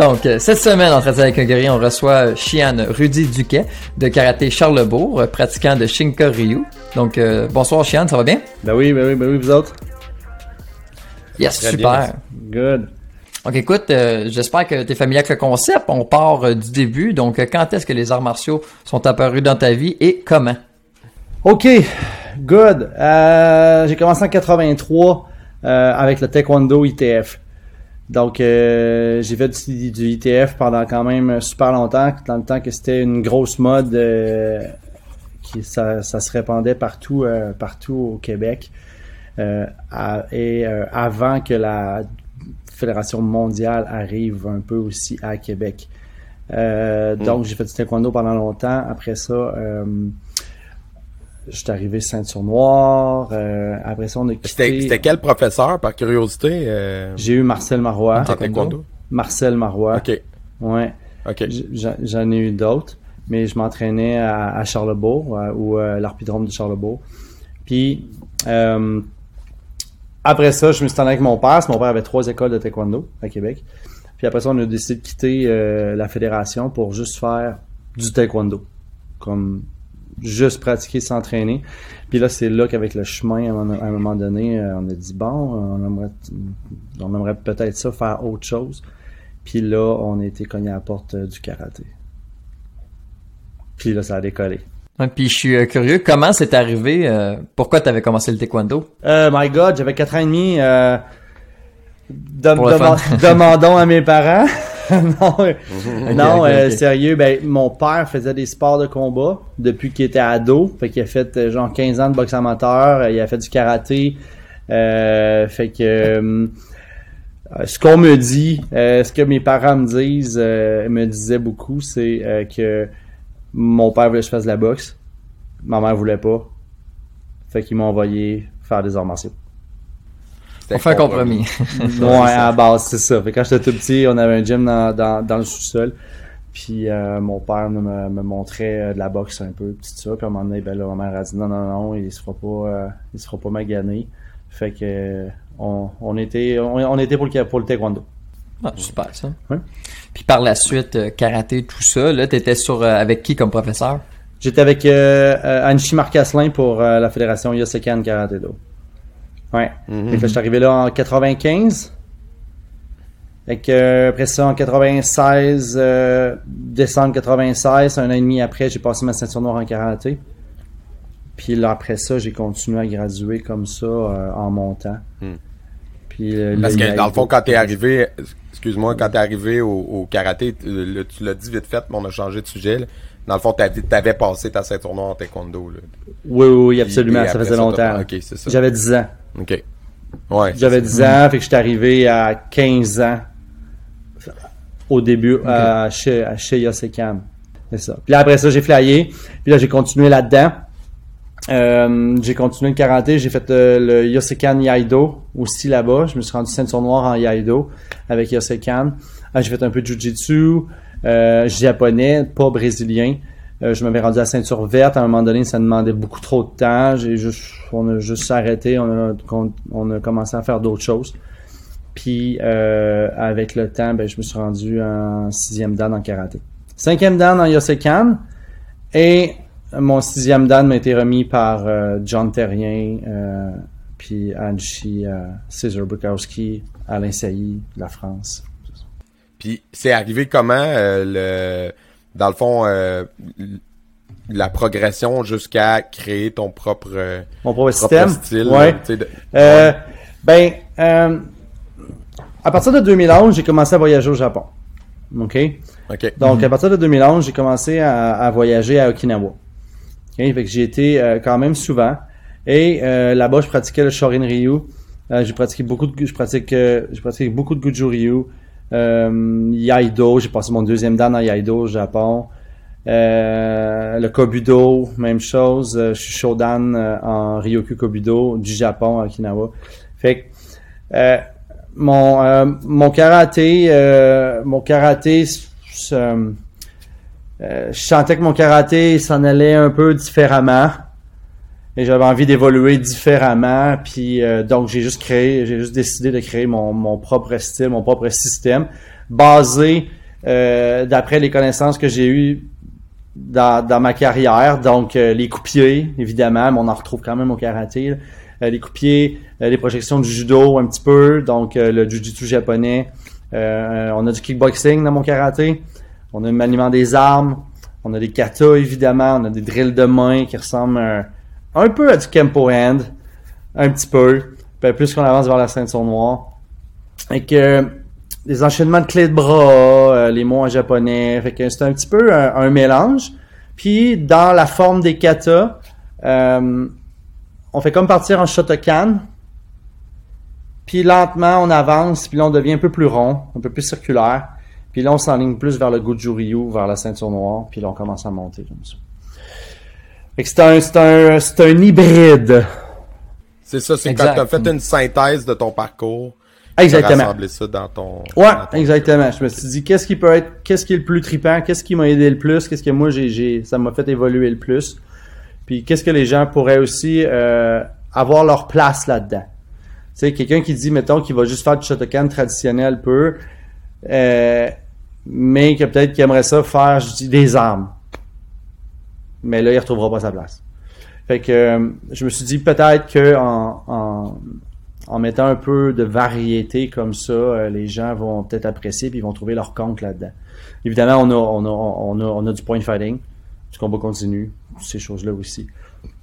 Donc, euh, cette semaine, en Traité avec un guerrier, on reçoit Chian Rudy Duquet de karaté Charlebourg, euh, pratiquant de Shinka Ryu. Donc, euh, bonsoir Chian, ça va bien? Ben oui, ben oui, ben oui, vous autres? Yes, Très super. bien. Good. Donc, écoute, euh, j'espère que tu es familier avec le concept. On part euh, du début. Donc, euh, quand est-ce que les arts martiaux sont apparus dans ta vie et comment? OK, good. Euh, j'ai commencé en 83 euh, avec le Taekwondo ITF. Donc, euh, j'ai fait du, du ITF pendant quand même super longtemps, dans le temps que c'était une grosse mode euh, qui ça, ça se répandait partout, euh, partout au Québec. Euh, à- et euh, avant que la Fédération mondiale arrive un peu aussi à Québec. Euh, Donc, j'ai fait du taekwondo pendant longtemps. Après ça, euh, je suis arrivé ceinture noire. Euh, après ça, on a quitté. c'était quel professeur, par curiosité? Euh, J'ai eu Marcel Marois. taekwondo? Marcel Marois. Ok, Ouais. ok. J'en- ai eu d'autres, mais je m'entraînais à, à Charlebourg, euh, ou euh, l'arpidrome de Charlebourg. Puis, après ça, je me suis allé avec mon père. parce que Mon père avait trois écoles de taekwondo à Québec. Puis après ça, on a décidé de quitter la fédération pour juste faire du taekwondo. Comme juste pratiquer, s'entraîner. Puis là, c'est là qu'avec le chemin, à un, moment donné, euh, on a dit, bon, on aimerait, on aimerait peut-être ça, faire autre chose. Puis là, on a été cogné à la porte euh, du karaté. Puis là, ça a décollé. Puis, je suis euh, curieux, comment c'est arrivé? euh, pourquoi tu avais commencé le taekwondo? Euh, my God, j'avais 4 ans et demi. Euh, dem- demandons à mes parents. non, euh, non ok, euh, sérieux, ben, mon père faisait des sports de combat depuis qu'il était ado. Fait qu'il a fait euh, genre 15 ans de boxe amateur. Il a fait du karaté. Fait que ce qu'on me dit, euh, ce que mes parents me disent, euh, me disaient beaucoup, c'est euh, que mon père voulait que je fasse de la boxe. Ma mère voulait pas. Fait qu'ils m'ont envoyé faire des arts martiaux. C'était On fait un compromis. Ouais, à la base, c'est ça. Fait que quand j'étais tout petit, on avait un gym dans, dans, dans le sous-sol. Puis euh, mon père me, me montrait euh, de la boxe un peu, tout ça. Puis à un moment donné, ben là, ma mère a dit non, non, non, il se fera pas, euh, il se fera pas maganer. Fait que on, on était on, on était pour le, pour le taekwondo. Ah, super, ça. Ouais. Puis par la suite, euh, karaté, tout ça, là, t'étais sur, euh, avec qui comme professeur? J'étais avec euh, euh, Anchi Marcaslin pour euh, la fédération Yosekan Karate Do. Ouais. Là, je suis arrivé là en 95. Fait que, euh, après ça, en 96, euh, décembre 96, un an et demi après, j'ai passé ma ceinture noire en karaté. Puis là, après ça, j'ai continué à graduer comme ça euh, en montant. Puis, euh, Parce là, que dans le fond, quand t'es arrivé, excuse-moi, quand t'es arrivé au, au karaté, tu le- tu l'as dit vite fait, mais on a changé de sujet. là. Dans le fond, t'avais, t'avais passé ta ceinture noire en taekwondo. Là. Oui, oui, oui, absolument, ça faisait ça, longtemps. J'avais 10 ans. Ok. Ouais. J'avais 10 ans, fait que j'étais arrivé à 15 ans au début à, chez, à chez Yosekan. C'est ça. Puis là, après ça, j'ai flyé. Puis là, j'ai continué là-dedans. Euh, j'ai continué le karaté. J'ai fait euh, le Yosekan Yaido aussi là-bas. Je me suis rendu ceinture noire en Yaido avec Yosekan. Ah, j'ai fait un peu de Jiu-Jitsu, euh, japonais, pas brésilien. Euh, je m'avais rendu à ceinture verte. À un moment donné, ça demandait beaucoup trop de temps. J'ai juste, on a juste arrêté. On a, on a commencé à faire d'autres choses. Puis euh, avec le temps, ben, je me suis rendu en sixième dan en karaté. Cinquième dan en Yosekan. Et mon sixième dan m'a été remis par euh, John Terrien, euh, puis Anchi euh, César Bukowski, Alain Sailly, la France. Puis c'est arrivé comment le dans le fond euh, la progression jusqu'à créer ton propre, Mon propre propre système. style. Ouais. de- Euh, ben, euh, à partir de 2011, j'ai commencé à voyager au Japon. OK? OK. Donc, à partir de 2011, j'ai commencé à, à voyager à Okinawa. OK? Fait que j'ai été euh, quand même souvent. Et euh, là-bas, je pratiquais le Shorin Ryu. J'ai pratiqué beaucoup de, je pratique, je pratique beaucoup de Goju Ryu. Euh, Yaido, j'ai passé mon deuxième dan à Yaido au Japon. Euh, le Kobudo, même chose. Euh, je suis Shodan euh, en Ryoku Kobudo du Japon à Okinawa. Fait que mon euh, mon karaté, mon karaté, je sentais que mon karaté s'en allait un peu différemment et j'avais envie d'évoluer différemment. Puis euh, donc j'ai juste créé, j'ai juste décidé de créer mon, mon propre style, mon propre système basé euh, d'après les connaissances que j'ai eues dans, dans ma carrière. Donc euh, les coupiers, évidemment, mais on en retrouve quand même au karaté. Euh, les coupiers, euh, les projections du judo un petit peu, donc euh, le jujitsu japonais. On a du kickboxing dans mon karaté. On a le maniement des armes. On a des katas, évidemment. On a des drills de main qui ressemblent un, peu à du kempo hand. Un petit peu. Puis plus qu'on avance vers la ceinture noire. Et que des enchaînements de clés de bras, euh, les mots en japonais. Fait que c'est un petit peu un, mélange. Puis dans la forme des katas, euh, on fait comme partir en Shotokan. Puis lentement, on avance, puis là, on devient un peu plus rond, un peu plus circulaire. Puis là, on s'enligne plus vers le Goju Ryu, vers la ceinture noire, puis là, on commence à monter comme ça. C'est un, c'est un, c'est un hybride. C'est ça, c'est quand tu as fait une synthèse de ton parcours. Exactement. Tu ça dans ton. Ouais, dans ton- exactement. Je me suis dit, qu'est-ce qui peut être, qu'est-ce qui est le plus trippant, qu'est-ce qui m'a aidé le plus, qu'est-ce que moi, j'ai, j'ai, ça m'a fait évoluer le plus? Puis qu'est-ce que les gens pourraient aussi euh, avoir leur place là-dedans? Tu sais, quelqu'un qui dit, mettons, qu'il va juste faire du Shotokan traditionnel peu, euh, mais que peut-être qu'il aimerait ça faire, je dis, des armes. Mais là, il retrouvera pas sa place. Fait que euh, je me suis dit peut-être que en, en, en mettant un peu de variété comme ça, euh, les gens vont peut-être apprécier puis ils vont trouver leur compte là-dedans. Évidemment, on a, on a, on a, on a du point fighting, du combat continu, ces choses-là aussi.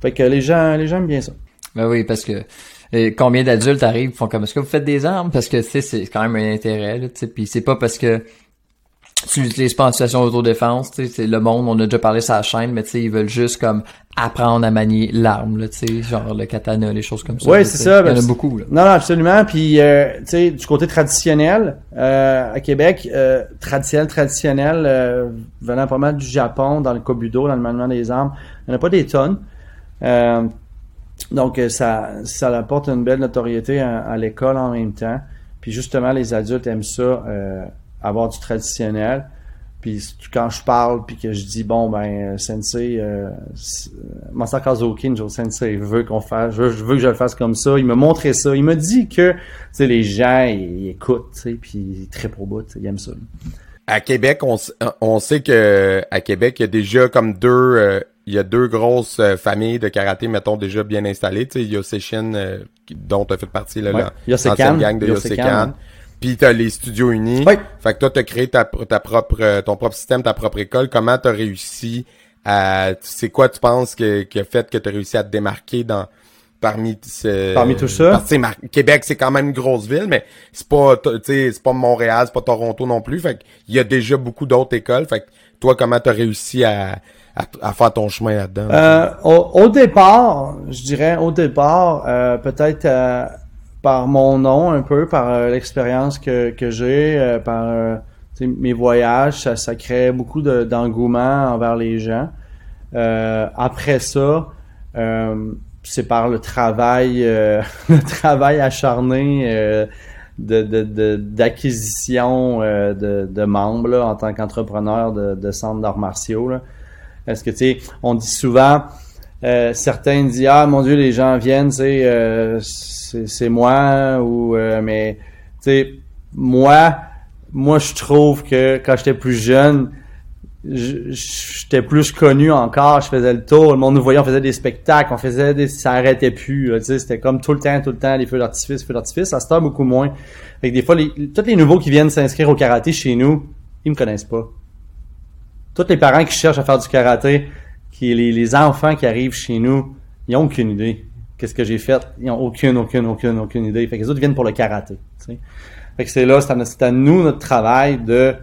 Fait que les gens, les gens aiment bien ça. Ben oui, parce que combien d'adultes arrivent font comme est-ce que vous faites des armes? Parce que c'est quand même un intérêt là, puis c'est pas parce que tu l'utilises pas en situation d'autodéfense, tu sais, c'est le monde, on a déjà parlé la chaîne, mais tu sais, ils veulent juste comme apprendre à manier l'arme, là, tu sais, genre le katana, les choses comme ça. Là, c'est ça, Il y en a beaucoup, là. Non, non, absolument. Puis, euh, tu sais, du côté traditionnel, euh, à Québec, euh, traditionnel, traditionnel, euh, venant pas mal du Japon, dans le kobudo, dans le maniement des armes, il n'y en a pas des tonnes. Euh, donc, euh, ça, ça apporte une belle notoriété à, à l'école en même temps. Puis, justement, les adultes aiment ça, euh, avoir du traditionnel. Puis quand je parle, puis que je dis bon ben euh, Sensei, euh, euh, Kazuki, Joe Sensei veut qu'on fasse, je veux, je veux que je le fasse comme ça. Il m'a montré ça. Il m'a dit que tu sais les gens ils, ils écoutent, tu sais, puis ils trippent au bout, ils aiment ça. À Québec, on, s- on sait que à Québec, il y a déjà comme deux, euh, il y a deux grosses euh, familles de karaté, mettons déjà bien installées. Tu sais, il y a Seshin, euh, dont tu as fait partie là, Ouais. la- gang de Yosekan, Yosekan. Puis t'as les studios unis. Ouais. Fait que toi, t'as créé ta, ta propre, euh, ton propre système, ta propre école. Comment t'as réussi à, c'est quoi tu penses que, qui a fait que t'as réussi à te démarquer dans, parmi ce, Parmi tout ça? Que, Québec, c'est quand même une grosse ville, mais c'est pas, c'est pas Montréal, c'est pas Toronto non plus. Fait que il y a déjà beaucoup d'autres écoles. Fait que toi, comment t'as réussi à, à, à faire ton chemin là-dedans? Euh, au, au départ, je dirais au départ, euh, peut-être euh, par mon nom un peu, par euh, l'expérience que, que j'ai, euh, par euh, mes voyages, ça, ça crée beaucoup de- d'engouement envers les gens. Après ça, c'est par le travail, le travail acharné euh, de de- de- d'acquisition membres là, en tant qu'entrepreneur de, de centres d'arts martiaux. Là. Parce que, tu sais, on dit souvent, euh, certains disent, ah, mon Dieu, les gens viennent, euh, c'est c'est moi, ou, euh, mais, tu sais, moi, moi, je trouve que quand j'étais plus jeune, je- j'étais plus connu encore, je faisais le tour, le monde nous voyait, on faisait des spectacles, on faisait des, ça arrêtait plus, tu sais, c'était comme tout le temps, tout le temps, les feux d'artifice, feux d'artifice, ça se tord beaucoup moins. Fait des fois, les, tous les nouveaux qui viennent s'inscrire au karaté chez nous, ils me connaissent pas tous les parents qui cherchent à faire du karaté, qui les, les enfants qui arrivent chez nous, ils ont aucune idée. Qu'est-ce que j'ai fait? Ils ont aucune, aucune, aucune, aucune idée. Fait que les autres viennent pour le karaté. Fait que c'est là, c'est à, c'est à nous notre travail de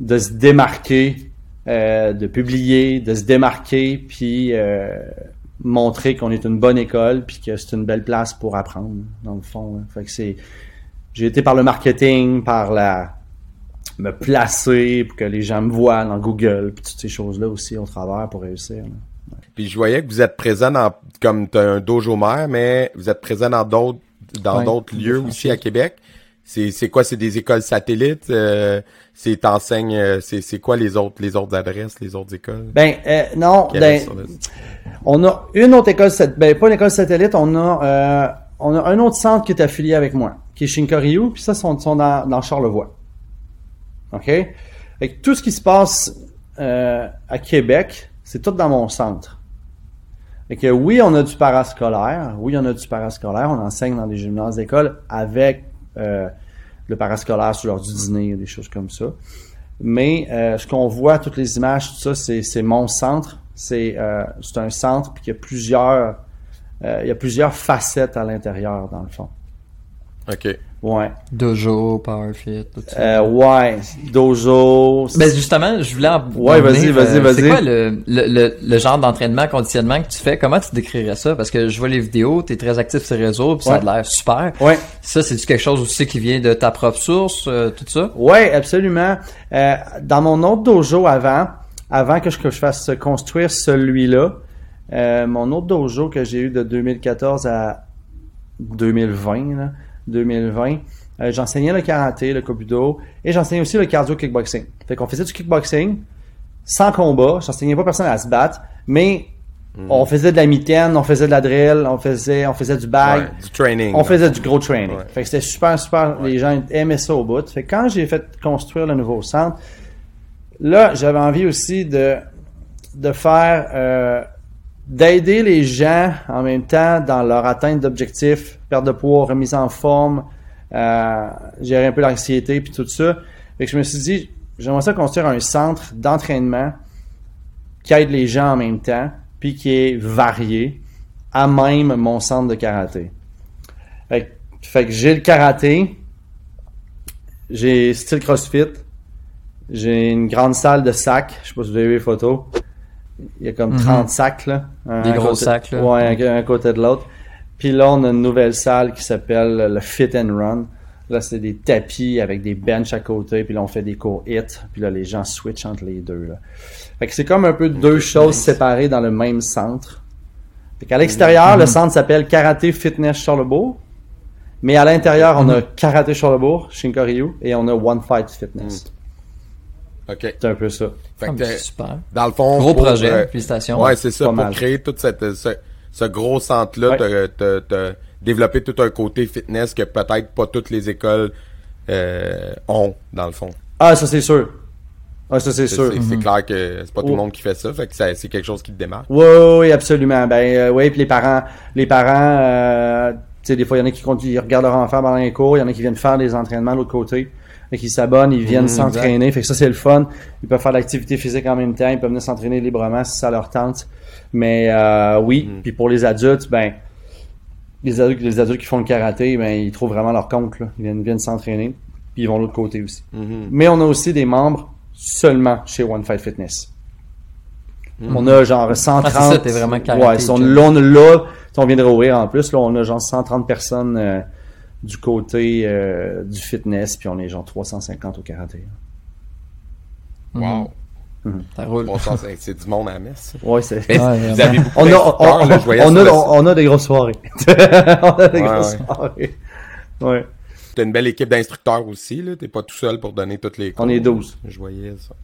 de se démarquer, euh, de publier, de se démarquer, puis euh, montrer qu'on est une bonne école, puis que c'est une belle place pour apprendre, dans le fond. hein. Fait que c'est, j'ai été par le marketing, par la me placer pour que les gens me voient dans Google, puis toutes ces choses-là aussi au travers pour réussir. là. Puis je voyais que vous êtes présent dans, comme un dojo mère, mais vous êtes présent dans d'autres, dans d'autres lieux aussi à Québec. C'est, c'est quoi, c'est des écoles satellites, euh, c'est t'enseignes, euh, c'est, c'est quoi les autres, les autres adresses, les autres écoles? Ben euh, non, ben, on a une autre école, ben pas une école satellite, on a euh, on a un autre centre qui est affilié avec moi, qui est Shinkoryu, puis ça sont, sont dans, dans Charlevoix. OK? Fait tout ce qui se passe euh, à Québec, c'est tout dans mon centre. Fait que oui, on a du parascolaire, oui, on a du parascolaire, on enseigne dans des gymnases d'école avec euh, le parascolaire sur l'heure du dîner, des choses comme ça. Mais euh, ce qu'on voit, toutes les images, tout ça, c'est, mon centre. C'est, euh, c'est un centre, puis il y a plusieurs, euh, il y a plusieurs facettes à l'intérieur, dans le fond. OK. Ouais. Dojo, Powerfit, tout ça. Euh, ouais. Dojo. Ben justement, je voulais en Ouais, vas-y, vas-y, euh, vas-y. C'est quoi le, le, le, le genre d'entraînement, conditionnement que tu fais? Comment tu décrirais ça? Parce que je vois les vidéos, tu es très actif sur les réseaux, puis ça a l'air super. Ouais. Ça, c'est quelque chose aussi qui vient de ta propre source, euh, tout ça? Ouais, absolument. Euh, dans mon autre dojo avant, avant que je, que je fasse construire celui-là, euh, mon autre dojo que j'ai eu de 2014 à 2020, là, 2020, euh, j'enseignais le karaté, le kobudo, et j'enseignais aussi le cardio kickboxing. Fait qu'on faisait du kickboxing sans combat, j'enseignais pas personne à se battre, mais on faisait de la mitaine, on faisait de la drill, on faisait, on faisait du bag, Ouais, du training. on faisait du gros training. Ouais. Fait que c'était super, super. Les gens aimaient ça au bout. Fait que quand j'ai fait construire le nouveau centre, là, j'avais envie aussi de, de faire, euh, d'aider les gens en même temps dans leur atteinte d'objectifs, perte de poids, remise en forme, euh, gérer un peu l'anxiété puis tout ça. Fait que je me suis dit, j'aimerais ça construire un centre d'entraînement qui aide les gens en même temps, puis qui est varié, à même mon centre de karaté. Fait, que- fait que j'ai le karaté, j'ai style CrossFit, j'ai une grande salle de sacs, je sais pas si vous avez vu les photos. Il y a comme 30 sacs là. Mhm. Des gros côté- sacs, là. Ouais, un, côté de l'autre. Puis là, on a une nouvelle salle qui s'appelle le Fit and Run. Là, c'est des tapis avec des benches à côté, puis là, on fait des cours hit, puis là, les gens switchent entre les deux. Là. Fait que c'est comme un peu deux choses séparées dans le même centre. Fait qu'à l'extérieur, Mhm. le centre s'appelle Karaté Fitness Charlebourg. Mais à l'intérieur, on Mhm. a Karaté Charlebourg, Shinkoryu, et on a One Fight Fitness. OK. C'est un peu ça. Fait Ah, que, c'est super. dans le fond, Gros pour, projet, euh, félicitations. Ouais, c'est ça, pour mal. créer tout cette, ce, ce gros centre-là, Ouais. t'as- t'as- t'as développé tout un côté fitness que peut-être pas toutes les écoles euh, ont, dans le fond. Ah, ça c'est sûr. Ah, ça c'est C'est sûr. c'est- c'est clair que c'est pas tout le Oh. monde qui fait ça, fait que ça- c'est quelque chose qui te démarque. Oui, oui, oui, absolument. Ben euh, oui, puis les parents, les parents, euh, tu sais, des fois, il y en a qui conduisent, ils regardent leur enfant pendant les cours, il y en a qui viennent faire des entraînements de l'autre côté. Fait qu'ils s'abonnent, ils viennent s'entraîner. Fait que ça, c'est le fun. Ils peuvent faire de l'activité physique en même temps. Ils peuvent venir s'entraîner librement si ça leur tente. Mais euh, oui, puis pour les adultes, ben les adultes, les adultes qui font le karaté, ben ils trouvent vraiment leur compte. Là. Ils viennent, viennent s'entraîner. Puis ils vont de l'autre côté aussi. Mhm. Mais on a aussi des membres seulement chez One Fight Fitness. On a genre 130. Ah, ça, t'es vraiment karaté, Ouais, on, là, on là, on vient de rouvrir en plus, là, on a genre 130 personnes euh, du côté euh, du fitness, puis on est genre 350 au karaté. Wow. Ça roule. Bon, ça, c'est- c'est du monde à la messe. Ouais, c'est. Ouais, Vous vraiment. avez beaucoup On a, d'instructeurs, on, là, je voyais on sur a, le- on a des grosses soirées. on a des Ouais, grosses ouais. soirées. Ouais. T'as une belle équipe d'instructeurs aussi, là. T'es pas tout seul pour donner toutes les cours. On est 12. Je voyais ça.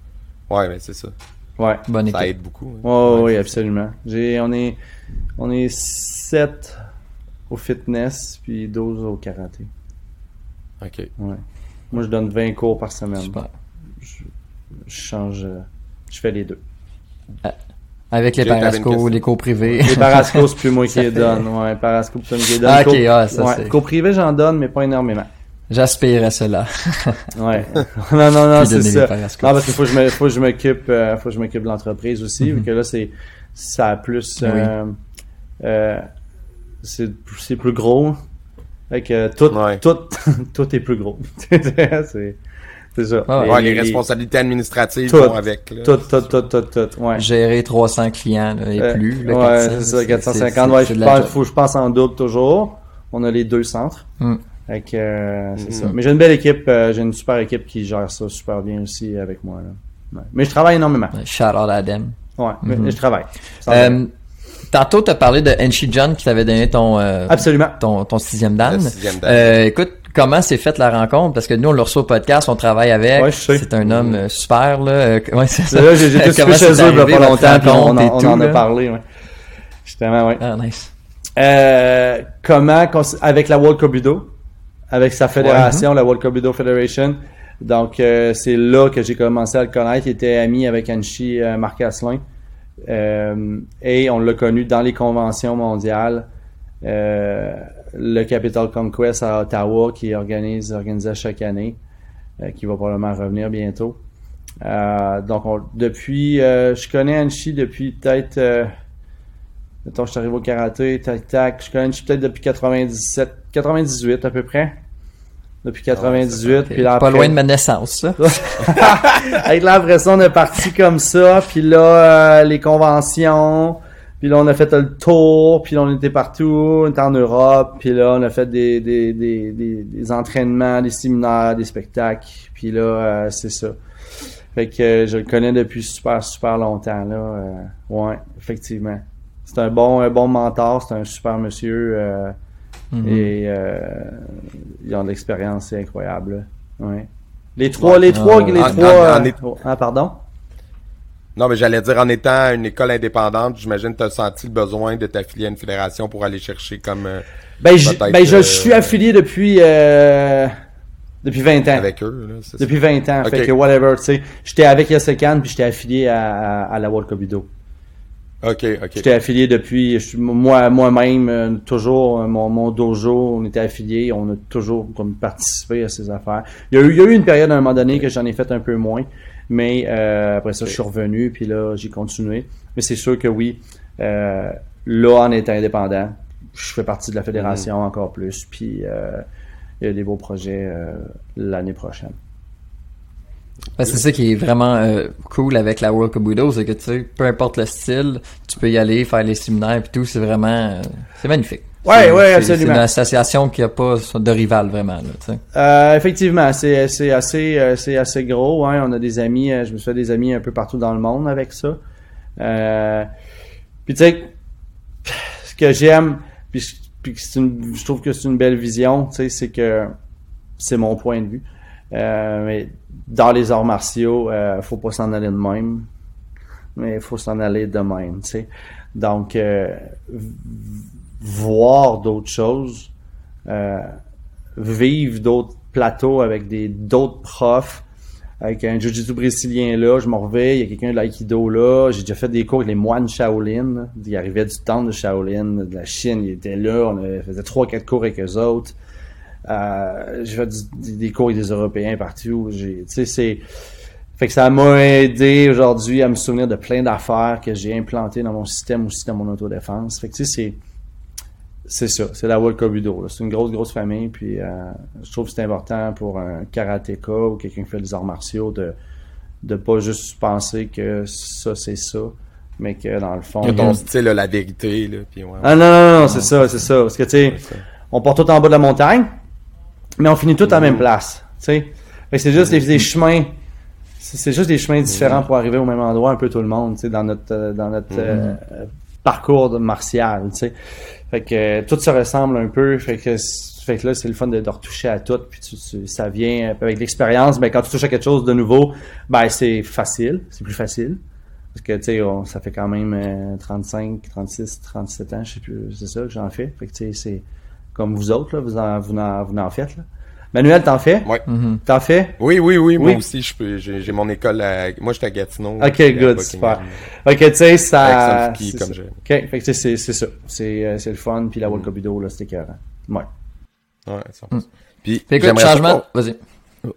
Ouais, mais c'est ça. Ouais. Bonne Ça équipe. aide beaucoup. hein. Ouais, oui, absolument. J'ai, on est, on est 7 au fitness, puis 12 au karaté. OK. Ouais. Moi, je donne 20 cours par semaine. Super. Je change, je fais les deux. Avec les question. les cours privés. Les parascos, c'est plus moi qui les donne. Ouais, parascos, c'est moi qui les donne. Ah, ok, Cours- ah, ça, ouais, c'est- cours privé, j'en donne, mais pas énormément. J'aspire à cela. Ouais. non, non, non, c'est ça. Non, parce qu'il faut que je me, faut que je m'occupe, euh, faut que je m'occupe de l'entreprise aussi, vu que là, c'est, ça a plus, Mhm. Oui. euh, euh, c'est, c'est plus gros. Fait que tout, Ouais. tout, tout est plus gros. c'est, c'est ça. Ah ouais. Ouais, les responsabilités administratives Tout. vont avec. Là. Tout, tout, tout, tout, tout, ouais. Gérer 300 clients là, et Euh, plus. Là, ouais, 400, c'est ça, 450. c'est- ouais, je pense, faut, je pense en double toujours. On a les deux centres. Mm. Fait que, euh, c'est Mhm. ça. Mais j'ai une belle équipe, euh, j'ai une super équipe qui gère ça super bien aussi avec moi. Là. Ouais. Mais je travaille énormément. Shout out à Dem. Ouais, mais- Mhm. mais je travaille. Tantôt, tu as parlé de Enchi John qui t'avait donné ton, euh, Absolument. ton, ton sixième dan. Le sixième dan. Euh, écoute, comment s'est faite la rencontre? Parce que nous, on le reçoit au podcast, on travaille avec. Ouais, je sais. C'est un homme euh, super, là. Euh, ouais, c'est ça. Là, j'ai Comment fait chez eux il a pas longtemps, puis on, en- et on tout, en a là? parlé. Ouais. Justement, ouais. Ah, nice. Euh, comment, avec la World Cubido, avec sa fédération, la World Cubido Federation. Donc, euh, c'est là que j'ai commencé à le connaître. Il était ami avec Anchi euh, Marc Asselin. Euh, et on l'a connu dans les conventions mondiales. Euh, le Capital Conquest à Ottawa qui organise organisé chaque année, euh, qui va probablement revenir bientôt. Donc, on- depuis, je connais Anchi depuis peut-être, mettons, je suis arrivé au karaté, tac, tac, je connais Anchi peut-être depuis 97, 98 à peu près. Depuis 98, puis là, pas après- loin de ma naissance, ça. avec là, après ça, on est parti comme ça, puis là, euh, les conventions, puis là, on a fait le tour, puis là, on était partout, on était en Europe, puis là, on a fait des, des, des, des, des entraînements, des séminaires, des spectacles, puis là, euh, c'est ça. Fait que euh, je le connais depuis super, super longtemps, là. euh, ouais, effectivement. C'est un bon, un bon mentor, c'est un super monsieur, Mhm. et euh, ils ont de l'expérience, c'est incroyable. Ouais. Les trois, les Ah, trois, les En- trois. en- en euh, oh, ah, pardon? Non, mais j'allais dire, en étant une école indépendante, j'imagine que tu as senti le besoin de t'affilier à une fédération pour aller chercher comme euh, Ben, je, ben, je euh, suis affilié depuis euh, depuis 20 ans. avec eux. Là, c'est ça. Depuis 20 ans, fait Ok. que whatever, tu sais. J'étais avec Yasekan puis j'étais affilié à, à, à la World. Ok, ok. J'étais affilié depuis, moi, moi-même, euh, toujours, euh, mon, mon dojo, on était affilié, on a toujours comme participé à ces affaires. Il y a eu, il y a eu une période à un moment donné que j'en ai fait un peu moins, mais euh, après ça, je suis revenu, puis là, j'ai continué. Mais c'est sûr que oui, euh, là, en étant indépendant, je fais partie de la fédération encore plus, puis euh, il y a des beaux projets euh, l'année prochaine. Ben, c'est ça qui est vraiment euh, cool avec la World Cubido, c'est que tu sais, peu importe le style, tu peux y aller, faire les séminaires et tout, c'est vraiment, euh, c'est magnifique. Ouais, ouais, absolument. C'est une association qui a pas de rival vraiment, là, tu sais. Euh, effectivement, c'est c'est assez euh, c'est assez gros. Hein. On a des amis, je me suis fait des amis un peu partout dans le monde avec ça. Euh, puis tu sais, ce que j'aime, puis, puis une, je trouve que c'est une belle vision, tu sais, c'est que c'est mon point de vue. Euh, mais dans les arts martiaux, euh, faut pas s'en aller de même, mais il faut s'en aller de même, tu sais. Donc, euh, voir d'autres choses. Euh, vivre d'autres plateaux avec des d'autres profs avec un jiu-jitsu brésilien là, je m'en reviens, il y a quelqu'un de l'aïkido là, j'ai déjà fait des cours avec les moines Shaolin, là. il arrivait du temple de Shaolin, de la Chine, il était là, on faisait trois quatre cours avec eux autres. Euh, j'ai fait des, cours avec des Européens partout, j'ai tu sais c'est fait que ça m'a aidé aujourd'hui à me souvenir de plein d'affaires que j'ai implantées dans mon système aussi dans mon autodéfense. Fait que tu sais c'est c'est ça, c'est la World là. C'est une grosse, grosse famille. Puis euh, je trouve que c'est important pour un karatéka ou quelqu'un qui fait des arts martiaux de de pas juste penser que ça, c'est ça, mais que dans le fond. Que ton style a la vérité, là. Puis ouais. Ah non, non, non, c'est ça, c'est ça. Parce que tu sais, on part tout en bas de la montagne, mais on finit tout à la même place. Tu sais. Fait que c'est juste des, des chemins. C'est juste des chemins différents pour arriver au même endroit, un peu tout le monde, tu sais, dans notre euh, dans notre euh, euh, parcours de martial, tu sais. Fait que euh, tout se ressemble un peu. Fait que fait que là, c'est le fun de, de retoucher à tout. Puis tu- tu- ça vient avec l'expérience. Ben quand tu touches à quelque chose de nouveau, ben c'est facile, c'est plus facile. Parce que, tu sais, ça fait quand même euh, 35, 36, 37 ans, je sais plus, c'est ça que j'en fais. Fait que, tu sais, c'est comme vous autres, là, vous en, vous en, vous en faites, là. Manuel, t'en fais? Ouais. T'en fais? Oui, oui, oui, moi Oui? aussi, je peux, j'ai, j'ai mon école à, moi, j'étais à Gatineau. Ok, puis good, super. Ok, tu sais, ça. Avec comme. Ok, fait que, tu sais, c'est, c'est ça. C'est, euh, c'est le fun, puis la World Cubido, là, c'était carré. Ouais. Ouais, ça. Puis Fait que, j'aimerais changement, vas-y.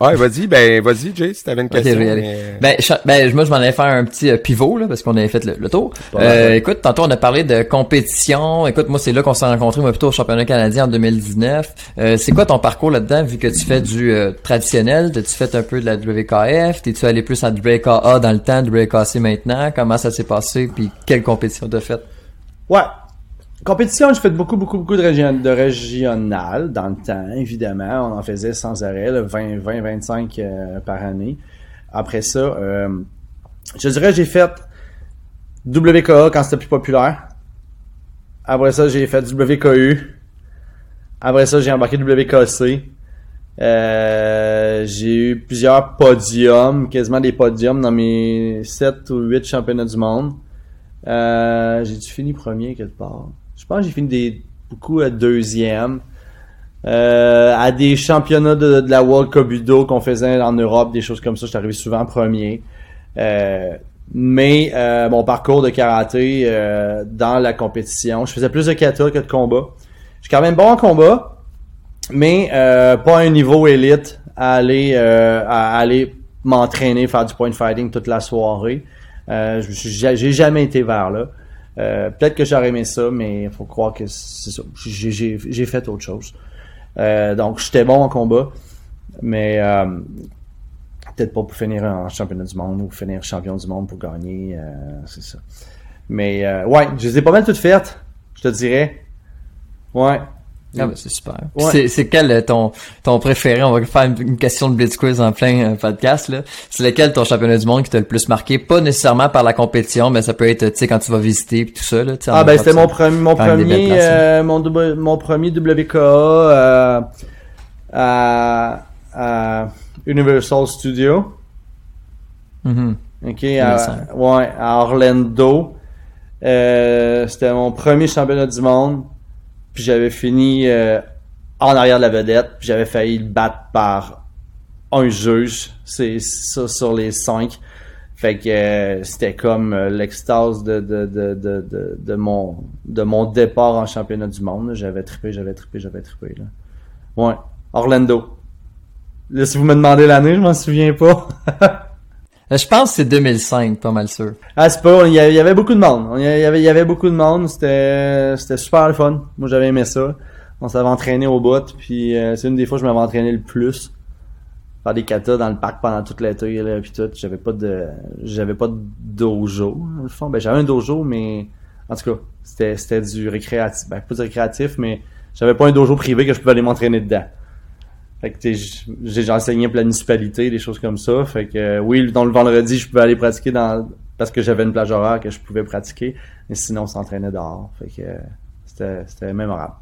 Ouais, vas-y, ben vas-y, Jay, si t'avais une question. je vais y aller. mais- Ben, ben, moi, je m'en allais faire un petit euh, pivot, là, parce qu'on avait fait le, le tour. Euh, écoute, tantôt, on a parlé de compétition. Écoute, moi, c'est là qu'on s'est rencontrés, moi, plutôt au championnat canadien en 2019. Euh, c'est quoi ton parcours là-dedans, vu que tu fais du euh, traditionnel? T'as-tu fait un peu de la WKF? T'es-tu allé plus en WKA dans le temps, WKC maintenant? Comment ça s'est passé? Puis, quelle compétition t'as fait? Ouais. Compétition, j'ai fait beaucoup, beaucoup, beaucoup de, région, de régionales dans le temps, évidemment. On en faisait sans arrêt, là, 20, 20, 25 euh, par année. Après ça, euh, je dirais j'ai fait WKA quand c'était plus populaire. Après ça, j'ai fait WKU. Après ça, j'ai embarqué WKC. Euh, j'ai eu plusieurs podiums, quasiment des podiums dans mes 7 ou 8 championnats du monde. Euh, j'ai dû finir premier quelque part? Je pense que j'ai fini beaucoup à deuxième. Euh, à des championnats de, la World Cup qu'on faisait en Europe, des choses comme ça, j'étais arrivé souvent premier. Euh, mais euh, mon parcours de karaté dans la compétition, je faisais plus de kata que de combat. Je suis quand même bon en combat, mais pas un niveau élite à aller à aller m'entraîner, faire du point fighting toute la soirée. Je j'ai jamais été vers là. Euh, Peut-être que j'aurais aimé ça, mais il faut croire que c'est ça. J'ai- fait autre chose. Euh, donc j'étais bon en combat, mais euh, peut-être pas pour finir en championnat du monde ou finir champion du monde pour gagner, euh, c'est ça. Mais euh, ouais, je les ai pas mal toutes faites, je te dirais. Ouais. Ah ben, c'est super. Puis Ouais. C'est, c'est quel euh, ton, ton préféré? On va faire une, question de Blitz Quiz en plein euh, podcast, là. C'est lequel ton championnat du monde qui t'a le plus marqué? Pas nécessairement par la compétition, mais ça peut être, tu sais, quand tu vas visiter pis tout ça, là. tu sais, en Ah ben c'était mon mon même des belles premier euh, mon, W- mon premier WKA euh, à, à Universal Studio. Mhm. OK, 2005. à, ouais, à Orlando. Euh, c'était mon premier championnat du monde. Puis j'avais fini euh, en arrière de la vedette. Puis j'avais failli le battre par un juge. C'est ça sur les cinq. Fait que euh, c'était comme euh, l'extase de, de, de, de, mon, de mon départ en championnat du monde. J'avais trippé, j'avais trippé, j'avais trippé. Là. Ouais, Orlando. Là, si vous me demandez l'année, je m'en souviens pas. Euh, Je pense que c'est 2005, pas mal sûr. Ah, c'est pas, il y avait, beaucoup de monde. Il y avait, beaucoup de monde. C'était, c'était super fun. Moi, j'avais aimé ça. On s'avait entraîné au bout, puis euh, c'est une des fois que je m'avais entraîné le plus. Faire des katas dans le parc pendant toute l'été, là, puis tout. J'avais pas de, j'avais pas de dojo, le fond. Ben, j'avais un dojo, mais, en tout cas, c'était, c'était du récréatif. Ben, pas du récréatif, mais j'avais pas un dojo privé que je pouvais aller m'entraîner dedans. Fait que, tu sais, j'ai j'ai enseigné pour la municipalité, des choses comme ça. Fait que, euh, oui, dans le vendredi, je pouvais aller pratiquer dans, parce que j'avais une plage horaire que je pouvais pratiquer. Mais sinon, on s'entraînait dehors. Fait que, euh, c'était, c'était mémorable.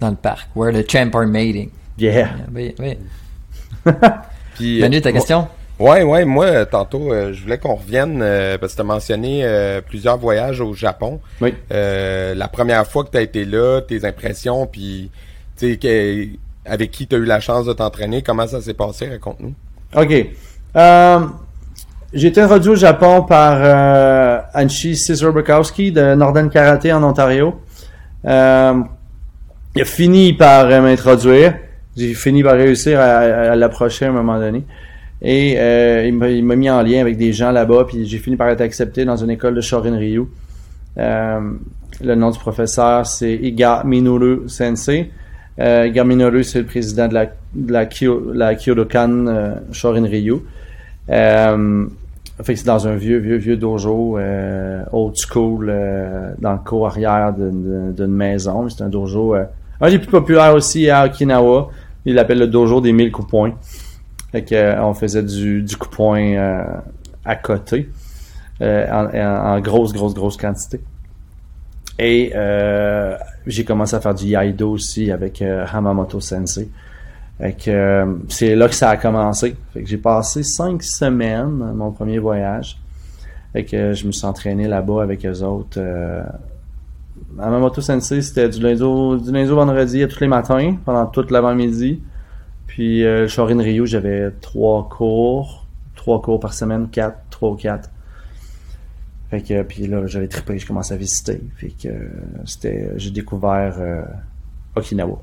Dans le parc. Where the champ are mating. Yeah. Oui, oui. Puis, Manu, ta euh, question? Ouais, ouais, moi, tantôt, euh, je voulais qu'on revienne, euh, parce que tu as mentionné euh, plusieurs voyages au Japon. Oui. Euh, la première fois que tu as été là, tes impressions, puis, tu sais, que- avec qui tu as eu la chance de t'entraîner, comment ça s'est passé, raconte-nous. OK. Euh, j'ai été introduit au Japon par euh, Anshi Cesar Bukowski de Northern Karate en Ontario. Euh, il a fini par euh, m'introduire. J'ai fini par réussir à, l'approcher à un moment donné. Et il m'a mis en lien avec des gens là-bas, puis j'ai fini par être accepté dans une école de Shorin Ryu. Le nom du professeur, c'est Iga Minoru Sensei. Euh, c'est le président de la, de la, Kyo- la Kyodokan euh, Shorin Ryu. Euh, c'est dans un vieux, vieux, vieux dojo euh, old school euh, dans le cours arrière d'une maison. C'est un dojo, un des plus populaires aussi à Okinawa. Il l'appelle le dojo des mille coups points. Fait on faisait du, du coup point euh, à côté, en- en grosse, grosse, grosse quantité. Et euh, j'ai commencé à faire du Yaido aussi avec euh, Hamamoto Sensei. Euh, c'est là que ça a commencé. J'ai passé cinq semaines mon premier voyage. Fait que je me suis entraîné là-bas avec eux autres. Hamamoto Sensei, c'était du lundi, au, vendredi à tous les matins, pendant toute l'avant-midi. Puis Shorin Ryu, j'avais trois cours, trois cours par semaine, quatre, trois ou quatre. Fait que puis là, j'avais trippé, je commençais à visiter. Fait que euh, c'était, j'ai découvert euh, Okinawa.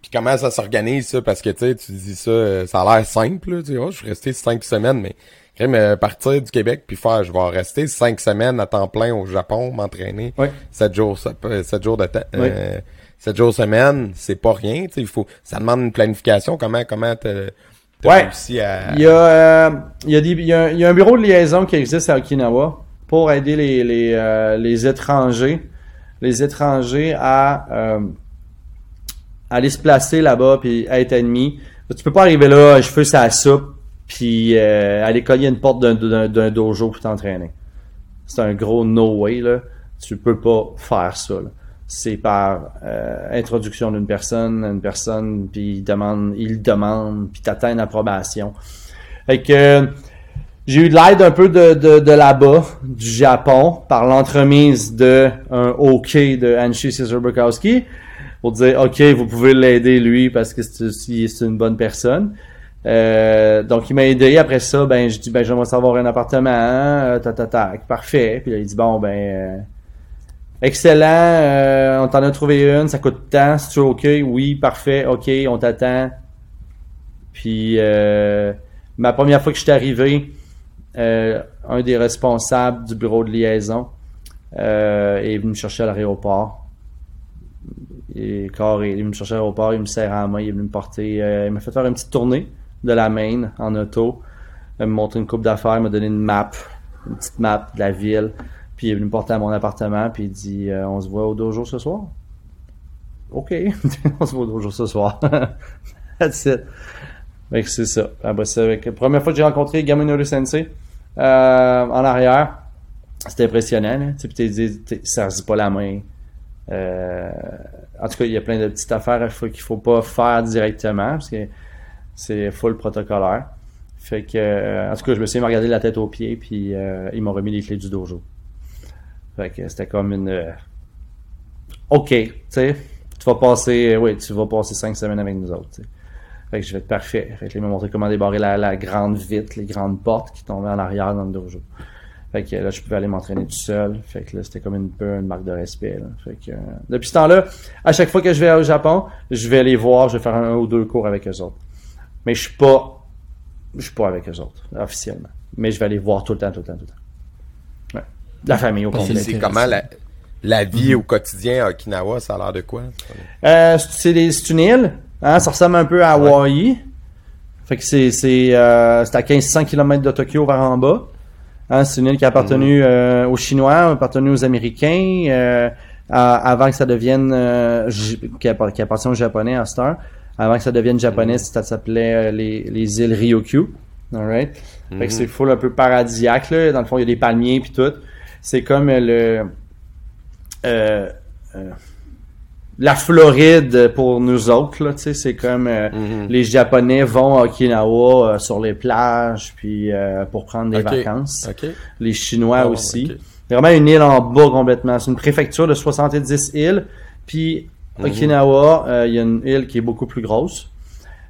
Puis comment ça s'organise ça? Parce que tu sais, tu dis ça, euh, ça a l'air simple, là, tu sais, oh, je suis resté cinq semaines, mais euh, partir du Québec puis faire, je vais rester cinq semaines à temps plein au Japon, m'entraîner, Ouais. sept jours, sept, euh, sept jours de temps, Oui. euh, sept jours semaine, c'est pas rien, tu sais, il faut, ça demande une planification. Comment, comment t'as Ouais. réussi à, Il y a, euh, il y a des, il y a, un- il y a un bureau de liaison qui existe à Okinawa pour aider les, les, euh, les étrangers, les étrangers à, euh, aller se placer là-bas puis être admis. Tu peux pas arriver là, cheveux sur la soupe, puis euh, aller cogner une porte d'un, d'un, d'un dojo pour t'entraîner. C'est un gros no way là. Tu peux pas faire ça. là. C'est par euh, introduction d'une personne, une personne, puis il demande, il demande, puis t'atteins une approbation. Fait que j'ai eu de l'aide un peu de, de, de là-bas, du Japon, par l'entremise de un OK de Anshi Cesar Bukowski, pour dire OK, vous pouvez l'aider lui parce que c'est une bonne personne. Euh, donc il m'a aidé. Après ça, ben je dis ben j'aimerais savoir un appartement, euh, ta, ta, ta, parfait. Puis là, il dit bon ben euh, excellent, euh, on t'en a trouvé une, ça coûte tant, si tu ok, oui parfait, ok, on t'attend. Puis euh, ma première fois que je suis arrivé, euh, un des responsables du bureau de liaison euh, est venu me chercher à l'aéroport. Carré, il est venu me chercher à l'aéroport, il me serre la main, il est venu me porter, euh, il m'a fait faire une petite tournée de la Maine en auto, il m'a montré une coupe d'affaires, il m'a donné une map, une petite map de la ville, puis il est venu me porter à mon appartement, puis il dit euh, on se voit au dojo ce soir. Ok, on se voit au dojo ce soir. That's it. Fait que c'est ça. Après ça, avec- la première fois que j'ai rencontré Gaminori Sensei euh, en arrière, c'était impressionnant. Là. Tu t'es ça se dit pas la main. Euh, en tout cas, il y a plein de petites affaires qu'il faut pas faire directement parce que c'est full protocolaire. Fait que, euh, en tout cas, je me suis regardé la tête aux pieds puis euh, ils m'ont remis les clés du dojo. Fait que c'était comme une. euh, OK, tu sais, tu vas passer, oui, tu vas passer cinq semaines avec nous autres. Fait que je vais être parfait. Fait que là, il m'a montré comment débarrer la, grande vitre, les grandes portes qui tombaient en arrière dans le dojo. Fait que là, je pouvais aller m'entraîner tout seul. Fait que là, c'était comme une peu une marque de respect. Fait que, euh, depuis ce temps-là, à chaque fois que je vais au Japon, je vais les voir, je vais faire un, ou deux cours avec eux autres. Mais je suis pas, je suis pas avec eux autres, officiellement. Mais je vais aller voir tout le temps, tout le temps, tout le temps. La famille au c'est, complet. c'est comment la, la vie au quotidien à Okinawa, ça a l'air de quoi? Euh, c'est une île, hein, ça ressemble un peu à Hawaii. Fait que c'est euh, à 1500 km de Tokyo vers en bas. Hein, c'est une île qui a appartenu euh, aux Chinois, appartenu aux Américains, à- avant que ça devienne qui, appart- qui appartient aux Japonais à cette heure. Avant que ça devienne japonais, ça s'appelait les, les îles Ryukyu. Alright. Fait que c'est full un peu paradisiaque là. Dans le fond, il y a des palmiers puis tout. C'est comme euh, le euh, euh, la Floride pour nous autres, là, tu sais, c'est comme euh, les Japonais vont à Okinawa euh, sur les plages, puis euh, pour prendre des vacances. Les Chinois Oh, aussi. ok. C'est vraiment une île en bas complètement. C'est une préfecture de 70 îles, puis Mhm. Okinawa, il y a une île qui est beaucoup plus grosse.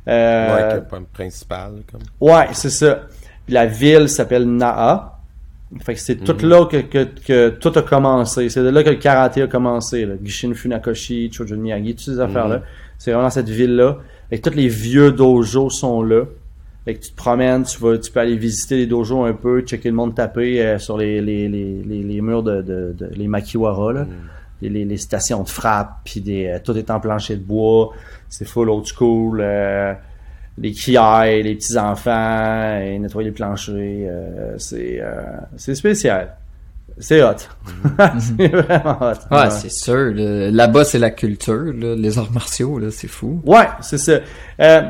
Euh, Ouais, que point principal, comme. Ouais, c'est ça. Puis la ville s'appelle Naha. Fait que c'est tout là que, que, que tout a commencé. C'est de là que le karaté a commencé. Là. Gishin Funakoshi, Chojun Miyagi, toutes ces affaires-là. C'est vraiment cette ville-là. Que tous les vieux dojos sont là. Fait que tu te promènes, tu vas, tu peux aller visiter les dojos un peu, checker le monde taper euh, sur les, les, les, les, les murs de, de, de- les makiwara, là. Les, les, les stations de frappe, puis des, euh, tout est en plancher de bois. C'est full old school. euh, les kiaïs, les petits enfants, et nettoyer les planchers, euh, c'est euh, c'est spécial. C'est hot. c'est vraiment hot. Ouais, c'est sûr. là. Là-bas, c'est la culture, là, les arts martiaux, là, c'est fou. Ouais, c'est ça. Euh,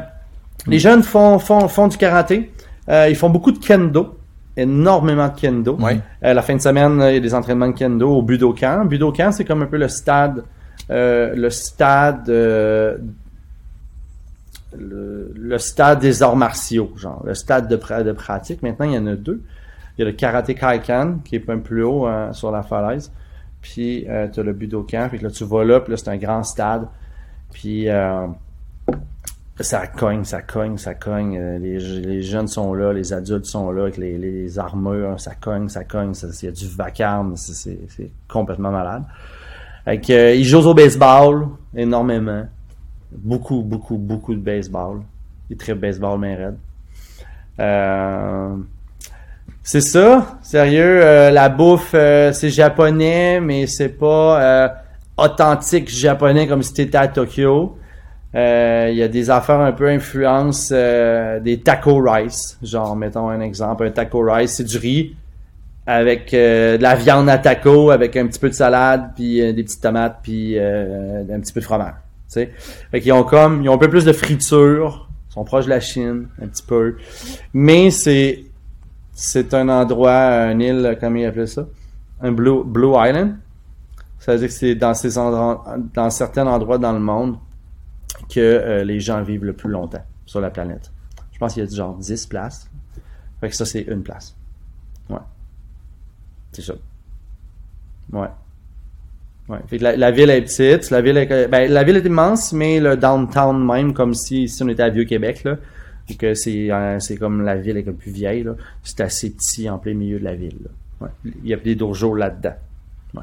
les jeunes font, font, font du karaté. Euh, ils font beaucoup de kendo. Énormément de kendo. Ouais. Euh, la fin de semaine, il y a des entraînements de kendo au Budokan. Budokan, c'est comme un peu le stade, euh, le stade, euh, le, le stade des arts martiaux, genre le stade de, de pratique. Maintenant, il y en a deux. Il y a le karaté Kaikan qui est un peu plus haut hein, sur la falaise. Puis euh, tu as le Budokan. Puis là, tu vas là, puis là, c'est un grand stade. Puis euh, ça cogne, ça cogne, ça cogne. Euh, Les, les jeunes sont là, les adultes sont là avec les, les armures. Ça cogne, ça cogne. Il y a du vacarme. c'est complètement malade. Fait que, euh, ils jouent au baseball énormément. Beaucoup, beaucoup, beaucoup de baseball. Il très baseball, mais. Euh, c'est ça, sérieux. euh, la bouffe, euh, c'est japonais, mais c'est pas authentique japonais comme si t'étais à Tokyo. Il y a des affaires un peu influence des taco rice. Genre, mettons un exemple, un taco rice, c'est du riz avec de la viande à taco, avec un petit peu de salade, puis des petites tomates, puis un petit peu de fromage. Tu sais. Fait qu'ils ont comme, ils ont un peu plus de friture. Ils sont proches de la Chine, un petit peu. Mais c'est, c'est un endroit, un île, comment ils appelaient ça? Un Blue, Blue Island. Ça veut dire que c'est dans ces endroits, dans certains endroits dans le monde que euh, les gens vivent le plus longtemps sur la planète. Je pense qu'il y a genre 10 places. Fait que ça, c'est une place. Ouais. C'est ça. Ouais. Ouais. Fait que la, la ville est petite, la ville est, ben, la ville est immense, mais le downtown même, comme si, si on était à Vieux-Québec, là. Que c'est, euh, c'est comme la ville est la plus vieille, là. C'est assez petit en plein milieu de la ville, là. Ouais. Il y a des dojos là-dedans. Ouais.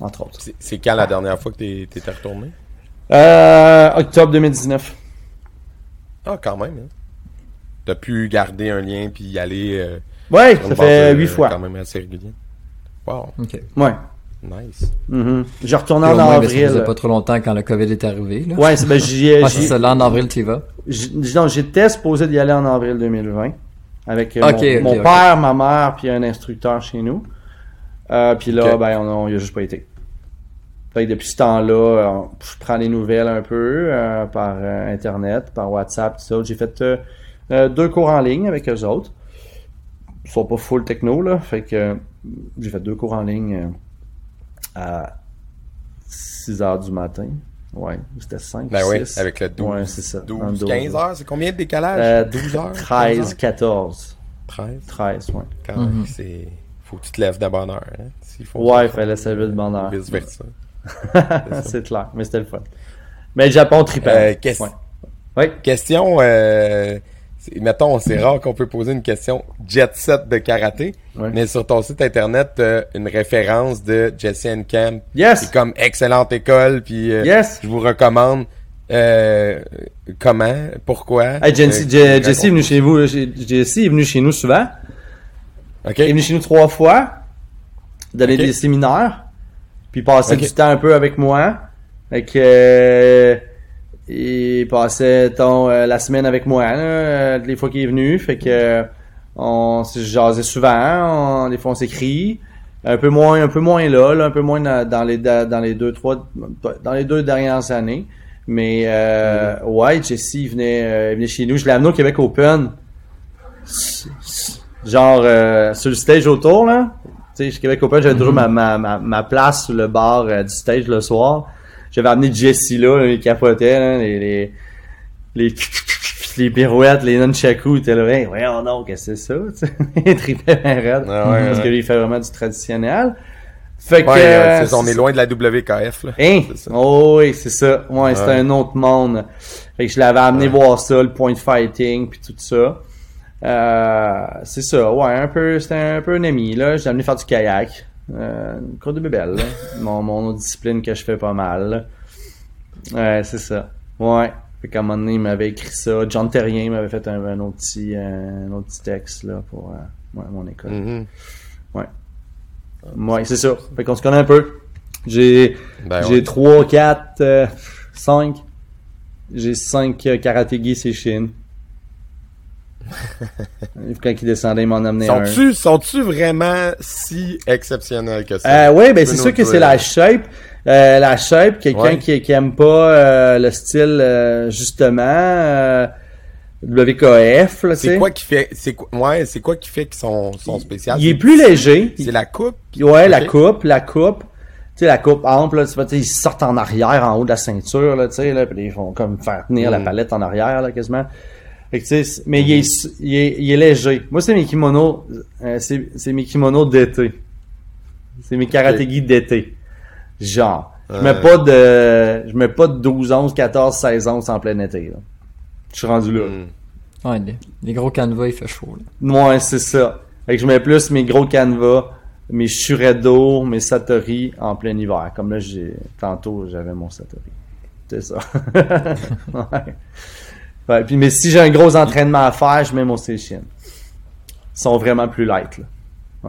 Entre autres. C'est- C'est quand la dernière fois que t'es- t'étais retourné? Euh, octobre 2019. Ah, quand même. Hein. T'as pu garder un lien puis y aller. euh, Ouais, ça fait euh, huit fois. Quand même assez régulier. Wow, OK. Ouais. Nice. Mhm. J'ai retourné Puis en moins, ben, ça avril. faisait pas trop longtemps quand le COVID est arrivé. Là. Ouais, c'est, ben, j'y ai, Ah, c'est ça, là, en avril, tu y vas. non, j'étais supposé d'y aller en avril 2020. Avec euh, Ok, mon, mon père, ma mère, puis un instructeur chez nous. Euh, puis là, ben, on, on y a juste pas été. Fait que depuis ce temps-là, euh, je prends des nouvelles un peu euh, par euh, Internet, par WhatsApp, tout ça. J'ai fait euh, euh, deux cours en ligne avec eux autres. Ils sont pas full techno, là. Fait que euh, j'ai fait deux cours en ligne euh, à 6 heures du matin. Ouais, c'était 5 Ben oui, 6. avec le 12, Ouais, c'est ça. 12 En 12 15 heures. C'est combien de décalage? Euh, 12 heures? 13, 15 heures? 14. 13. 13, ouais. Quand même, c'est... Faut que tu te lèves de bonne heure. Hein? S'il faut Ouais, il fallait se lever de bonne heure. Vice versa. c'est clair, mais c'était le fun. Mais le Japon trippant. Euh, Ouais. Ouais. Question, euh, mettons, c'est rare qu'on peut poser une question jet set de karaté, Ouais. mais sur ton site internet, une référence de Jesse and Camp. Yes! C'est comme excellente école, puis euh, Yes! je vous recommande. Euh, comment, pourquoi? Hey, Jesse, Euh, Je- Jesse est venu chez vous. Jesse est venu chez nous souvent. Ok. Il est venu chez nous trois fois. Donner des séminaires. Puis passer du temps un peu avec moi. Fait que, euh, il passait ton, euh, la semaine avec moi, là, euh, les fois qu'il est venu. Fait que, euh, on se jasait souvent. On, des fois, on s'écrit. Un peu moins, un peu moins là, là, un peu moins dans, dans les, dans les deux, trois, dans les deux dernières années. Mais, euh, ouais, Jesse, il venait, euh, il venait chez nous. Je l'ai amené au Québec Open. Genre, euh, sur le stage autour, là. Tu sais, Québec Open, j'avais toujours ma, ma, ma, ma place sur le bar euh, du stage le soir. J'avais amené Jesse là, là, il capotait, là, les, les, les, les pirouettes, les nunchakus, il était là, hey, voyons donc, qu'est-ce que c'est ça, il tripait raide. Ah ouais, parce ouais. que lui, il fait vraiment du traditionnel. Fait que, Ouais, euh, c'est- on est loin de la WKF, là. Hein? Ça. Oh oui, c'est ça. Ouais, c'était Ouais. un autre monde. Fait que je l'avais amené voir ça, le point fighting, puis tout ça. Euh, c'est ça, ouais, un peu, c'était un peu un ami, là. Je l'ai amené faire du kayak. Euh, une cour de bébelle, mon, mon autre discipline que je fais pas mal. Ouais, c'est ça. Ouais. Fait qu'à un moment donné, il m'avait écrit ça. John Terrien m'avait fait un, un autre petit, euh, un autre petit texte, là, pour euh, ouais, mon école. Mhm. Ouais, c'est ça. Fait qu'on se connaît un peu. J'ai Ben j'ai ouais. 3, 4, 5. J'ai 5 euh, karatégi, c'est Chine. Quand il descendait, il m'en amenait un. Sont-tu, sont-tu vraiment si exceptionnels que ça? Euh, ouais, ben c'est sûr que c'est la shape. Euh, la shape, quelqu'un Ouais. qui, qui aime pas euh, le style justement WKF, là, C'est quoi qui fait, c'est quoi, ouais, c'est quoi qui fait qu'ils sont, sont spéciaux? Il est plus léger. C'est la coupe? Ouais, la Ok. coupe, la coupe. Tu sais, la coupe ample, là, tu sais, ils sortent en arrière, en haut de la ceinture, là, tu sais, là, puis ils font comme faire tenir la Mm. palette en arrière, là, quasiment. Fait que, mais il, est, il, est, il est léger. Moi, c'est mes kimonos, euh, c'est, c'est mes kimonos d'été. C'est mes karatégi d'été. Genre. Je mets pas de, je mets pas de 12 11, 14, 16 onces en plein été, là. Je suis rendu là. Ouais, les, les gros canevas, il fait chaud. Là. Ouais, c'est ça. Fait que je mets plus mes gros canevas, mes Shuredo, mes Satori en plein hiver. Comme là, j'ai tantôt, j'avais mon Satori. C'est ça. ouais. Ouais, puis, mais si j'ai un gros entraînement à faire, je mets mon station. Ils sont vraiment plus light, là.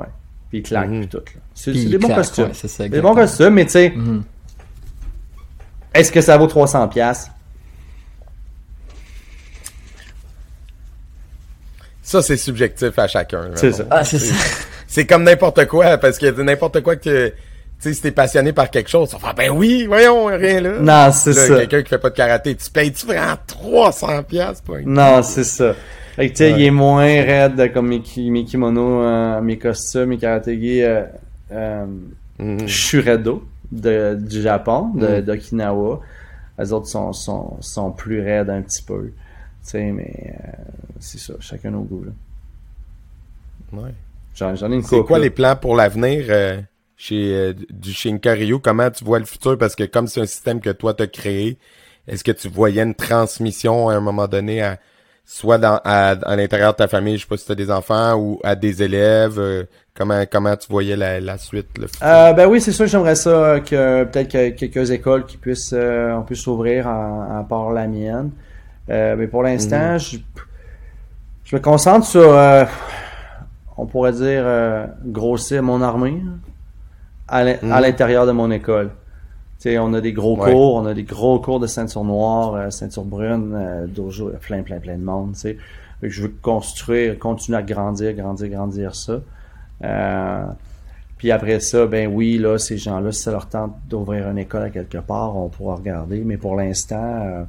Ouais. Puis ils claquent, Mhm. puis tout, là. C'est c'est des bons claquent, costumes. ouais, c'est ça, des bons costumes, mais tu sais, Mhm. est-ce que ça vaut 300 pièces Ça, c'est subjectif à chacun. C'est mettons. ça. Ah, c'est ça. C'est comme n'importe quoi, parce que n'importe quoi que, tu sais, si t'es passionné par quelque chose, vas faire, ben oui, voyons, rien là. Non, c'est ça. Quelqu'un qui fait pas de karaté, tu payes-tu vraiment 300 pièces pour un- Non, c'est ça. Fait que, tu sais, Ouais. il est moins raide comme mes, mes kimonos, euh, mes costumes, mes karatégi. Euh, euh, Mhm. Shuredo de, du Japon, de, Mm. d'Okinawa. Les autres sont, sont, sont plus raides un petit peu. Tu sais, mais euh, c'est ça, chacun nos goûts. Là. Ouais. J'en, j'en ai une C'est quoi là. les plans pour l'avenir euh, chez euh, du Shinkaryu? Comment tu vois le futur? Parce que comme c'est un système que toi t'as créé, est-ce que tu voyais une transmission à un moment donné à soit dans à, à l'intérieur de ta famille, je sais pas si t'as des enfants ou à des élèves, euh, comment comment tu voyais la, la suite, le futur? Euh, ben oui, c'est sûr que j'aimerais ça que peut-être que quelques écoles qui puissent euh, on puisse s'ouvrir en, en part la mienne. Euh, mais pour l'instant, je, je me concentre sur euh, on pourrait dire euh, grossir mon armée hein, à Mhm. l'intérieur de mon école. Tu sais, on a des gros Ouais. cours, on a des gros cours de ceinture noire, euh, ceinture brune, euh, dojo, a plein, plein, plein de monde, tu sais. Fait que je veux construire, continuer à grandir, grandir, grandir ça. Euh, puis après ça, ben oui, là, ces gens-là, si ça leur tente d'ouvrir une école à quelque part, on pourra regarder. Mais pour l'instant,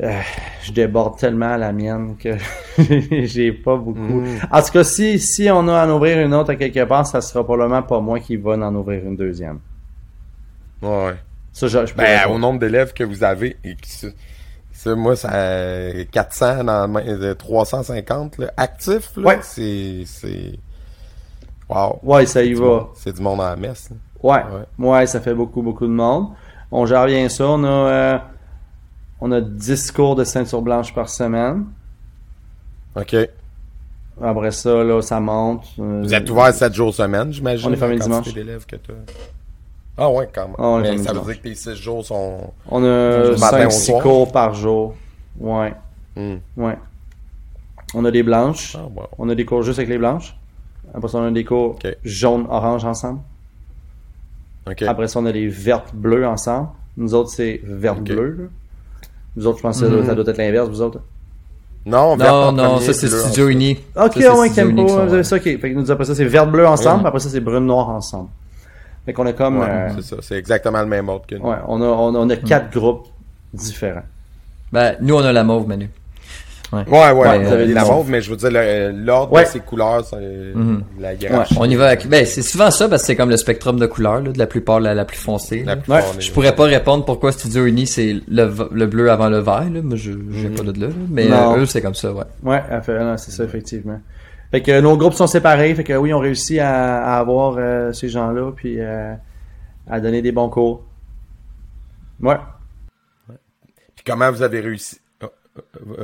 euh, je déborde tellement à la mienne que j'ai pas beaucoup. Mhm. En tout cas, si, si on a à en ouvrir une autre à quelque part, ça sera probablement pas moi qui va en ouvrir une deuxième. Ouais, ouais. Ça, je, je pourrais Ben, au nombre d'élèves que vous avez, et que ça, moi, ça, 400 dans, le main- euh, 350, là, actifs, là, Ouais. c'est, c'est, wow. Ouais, ça y va. C'est du monde à la messe. Ouais. ouais. ça fait beaucoup, beaucoup de monde. On gère bien ça. On a, euh, on a 10 cours de ceinture blanche par semaine. OK. Après ça, là, ça monte. Vous êtes ouvert 7 jours semaine, j'imagine. On est fermé le dimanche. d'élèves que t'as. Ah ouais, quand même. On Mais ça veut dire que tes 6 jours sont... On a Du matin au 5-6 soir. cours par jour. Ouais, Hmm. ouais. On a des blanches. Ah, wow. On a des cours juste avec les blanches. Après ça, on a des cours Ok. jaune-orange ensemble. OK. Après ça, on a les vertes-bleues ensemble. Nous autres, c'est vert-bleu. Nous autres, je pense que ça doit- Mhm. ça doit être l'inverse, vous autres. Non, vert Non, non, premier, ça c'est Studio. Uni. Ok, Ça, c'est ouais, sont, vous avez ça, ok. Fait que nous, après ça, c'est vert-bleu ensemble, après ça, c'est brune-noir ensemble. Fait qu'on a comme, Ouais, euh, c'est ça. C'est exactement le même ordre que nous. ouais, on a, on a, on a quatre groupes différents. Ben, nous, on a la mauve, Manu. Ouais, ouais, vous avez la mais je veux dire, le- l'ordre Ouais. de ces couleurs, c'est Mhm. la hiérarchie. On y va avec... Ben, c'est souvent ça, parce que c'est comme le spectrum de couleurs, là, de la plupart la, la plus foncée. La des- Je pourrais pas répondre pourquoi Studio Uni, c'est le, le bleu avant le vert, là. Moi, je, j'ai pas de là, là. Mais Non. euh, eux, c'est comme ça, ouais. Ouais, fait- non, c'est ça, effectivement. Fait que euh, nos groupes sont séparés, fait que oui, on réussit à, à avoir euh, ces gens-là, puis euh, à donner des bons cours. Ouais. Puis comment vous avez réussi...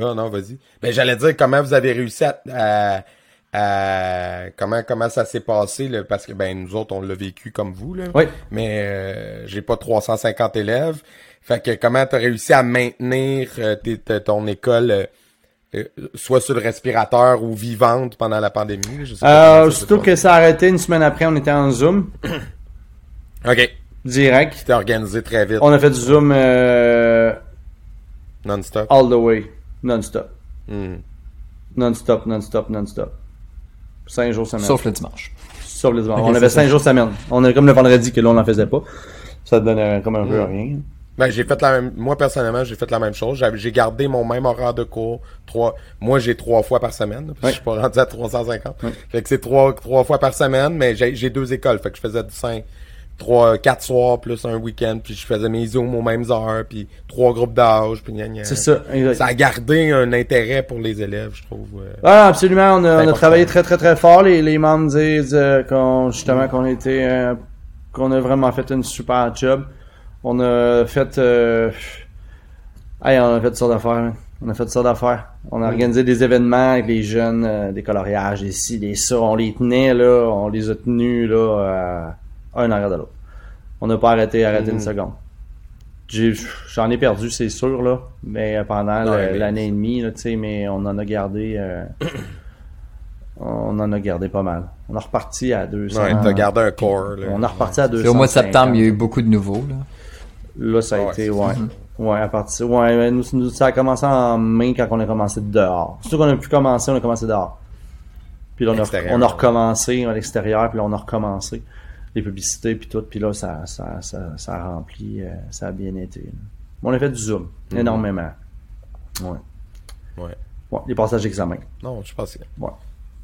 Oh, non, vas-y. Ben, j'allais dire comment vous avez réussi à... à- à- Comment, comment ça s'est passé, là, parce que ben nous autres, on l'a vécu comme vous, là. Oui. Mais euh, j'ai pas 350 élèves. Fait que comment t'as réussi à maintenir euh, ton école euh, soit sur le respirateur ou vivante pendant la pandémie? Je sais pas Euh, surtout que ça a arrêté une semaine après, on était en Zoom, OK. direct. C'était organisé très vite. On a fait du Zoom Non-stop? all the way, non-stop. Hmm. Non-stop, non-stop, non-stop. Cinq jours semaine. Sauf le dimanche. Sauf les dimanches. Ok, on avait ça. cinq jours semaine. On est comme le vendredi que là, on n'en faisait pas. Ça donnait comme un peu rien. Ben, j'ai fait la même, moi, personnellement, j'ai fait la même chose. J'ai gardé mon même horaire de cours. Trois, moi, j'ai trois fois par semaine, parce que je suis pas rendu à 350. Fait que c'est trois, trois fois par semaine, mais j'ai j'ai deux écoles. Fait que je faisais du cinq, trois, quatre soirs plus un week-end, puis je faisais mes zooms aux mêmes heures, puis trois groupes d'âge, puis gna, gna. C'est ça. exact. Ça a gardé un intérêt pour les élèves, je trouve. euh. Ah, absolument. On a, on a important. travaillé très, très, très fort. Les, les membres disent euh, qu'on, justement, qu'on était, euh, qu'on a vraiment fait une super job. On a fait, euh, hey, on a fait toutes sortes d'affaires. hein. On a fait sortes d'affaires. On a organisé des événements avec les jeunes, des coloriages, des ci, des ça. On les tenait, là. On les a tenus, là, un en arrière de l'autre. On n'a pas arrêté, arrêté une seconde. j'ai- j'en ai perdu, c'est sûr, là. Mais pendant Ouais, l'année et demie, là, tu sais, mais on en a gardé. euh, on en a gardé pas mal. On a reparti à 200. Ouais, t'as gardé un corps. Là. On a reparti à 200. C'est au mois de septembre, il y a eu beaucoup de nouveaux. Là. Là, ça a Ouais, été, ouais. Ouais, à partir. Ouais, mais nous, nous, ça a commencé en mai quand on a commencé dehors. Surtout qu'on a pu commencer, on a commencé dehors. Puis là, on a, on a ouais. recommencé à l'extérieur, puis là, on a recommencé les publicités, puis tout. Puis là, ça, ça, ça, ça a rempli, euh, ça a bien été. là. On a fait du zoom, Mhm. énormément. Ouais. Ouais. Ouais, des passages d'examen. Non, je pense que Ouais.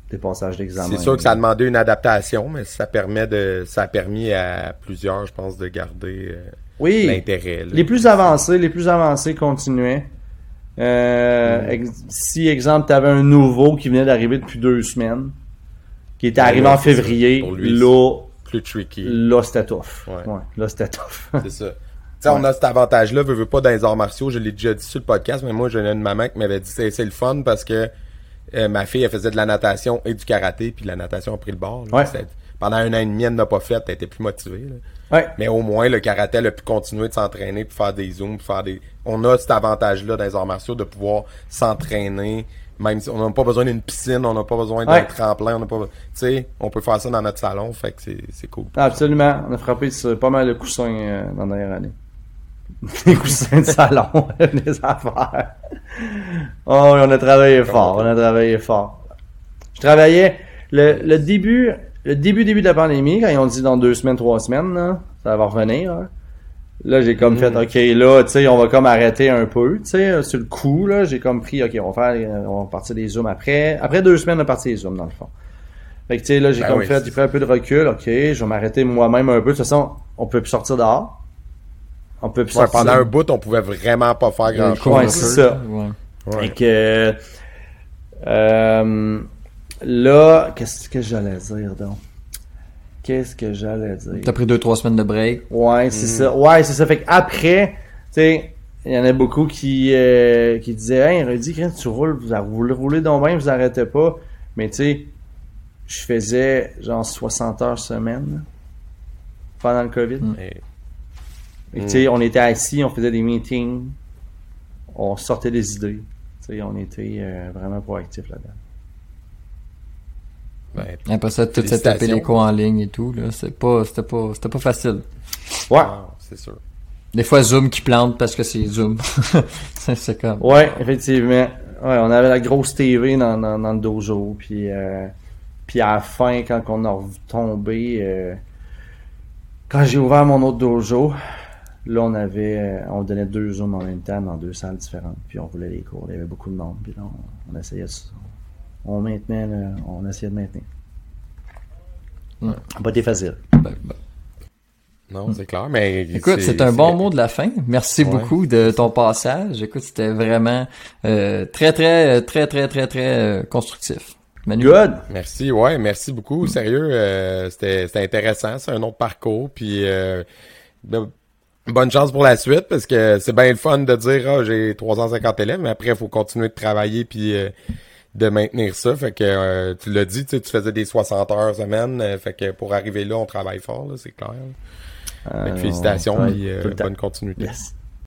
Des passages d'examen. c'est sûr que ça a demandé une adaptation, mais ça permet de, ça a permis à plusieurs, je pense, de garder euh, Oui. l'intérêt. là. Les plus avancés, les plus avancés continuaient. Euh, ex- si, exemple, tu avais un nouveau qui venait d'arriver depuis deux semaines, qui était Ouais, arrivé en c'est ça. février, Pour lui, là, Plus tricky. là, c'était tough. Ouais. Ouais, là, c'était tough. C'est ça. Tu sais, on a cet avantage-là, veux, veux pas dans les arts martiaux, je l'ai déjà dit sur le podcast, mais moi, j'ai une maman qui m'avait dit, c'est c'est le fun parce que euh, ma fille, elle faisait de la natation et du karaté, puis la natation a pris le bord. là. Ouais. C'était- Pendant un an et demi, elle n'a pas fait, elle était plus motivée. là. ouais. Mais au moins, le karaté, elle a pu continuer de s'entraîner, puis faire des zooms, puis faire des... On a cet avantage-là dans les arts martiaux de pouvoir s'entraîner, même si on n'a pas besoin d'une piscine, on n'a pas besoin d'un Ouais. tremplin, on n'a pas... Tu sais, on peut faire ça dans notre salon, fait que c'est cool. Absolument. On a frappé sur pas mal de coussins euh, dans la dernière année. Des coussins de salon, des affaires. Oh, on a travaillé fort, on a travaillé fort. Je travaillais le, le début, le début début de la pandémie, quand ils ont dit dans deux semaines, trois semaines, là, ça va revenir. hein. Là, j'ai comme fait, ok, là, tu sais, on va comme arrêter un peu, tu sais, sur le coup, là, j'ai comme pris, ok, on va faire, euh, on va partir des zooms après. Après deux semaines, on a parti des zooms, dans le fond. Fait que, tu sais, là, j'ai Ben comme oui, fait, j'ai pris un peu de recul, ok, je vais m'arrêter moi-même un peu. De toute façon, on peut plus sortir dehors. On peut plus Ouais, sortir. pendant un bout, on pouvait vraiment pas faire grand-chose. Ouais, c'est ça. ouais. Ouais. Fait que, euh, là, qu'est-ce que j'allais dire, donc? Qu'est-ce que j'allais dire? T'as pris deux, trois semaines de break? Ouais, c'est ça. Ouais, c'est ça. Fait qu'après, tu sais, il y en a beaucoup qui, euh, qui disaient, hey, Rudy, quand tu roules, vous, vous roulez donc bien, vous arrêtez pas. Mais tu sais, je faisais genre 60 heures semaine pendant le COVID. Mais- Et tu sais, on était assis, on faisait des meetings, on sortait des idées. Tu sais, on était euh, vraiment proactifs là-dedans. Ben, Après ça, tout s'est tapé Félicitations. les cours en ligne et tout, là. C'est pas, c'était pas, c'était pas facile. Ouais. c'est sûr. Des fois, Zoom qui plante parce que c'est Zoom. c'est c'est comme. Ouais, effectivement. Ouais, on avait la grosse TV dans, dans, dans le dojo, puis euh, puis à la fin, quand on a retombé, euh, quand j'ai ouvert mon autre dojo, là on avait, euh, on donnait deux zooms en même temps dans deux salles différentes, puis on voulait les cours, il y avait beaucoup de monde, puis là on, on essayait de, on maintenait, on essayait de maintenir. Ouais. Pas été facile. Ben, ben. Non, c'est clair, mais... Écoute, c'est un bon mot de la fin. Merci Ouais. beaucoup de ton passage. Écoute, c'était vraiment euh, très, très, très, très, très, très euh, constructif. Manu? Good. Merci, ouais, merci beaucoup. Sérieux, euh, c'était c'était intéressant. C'est un autre parcours. Puis euh, bonne chance pour la suite parce que c'est bien le fun de dire ah, j'ai 350 élèves, mais après il faut continuer de travailler puis euh, de maintenir ça. Fait que euh, tu l'as dit, tu sais, tu faisais des 60 heures semaine. euh, fait que pour arriver là, on travaille fort, c'est clair. Fait que Euh, félicitations travaille euh, bonne continuité. Yes.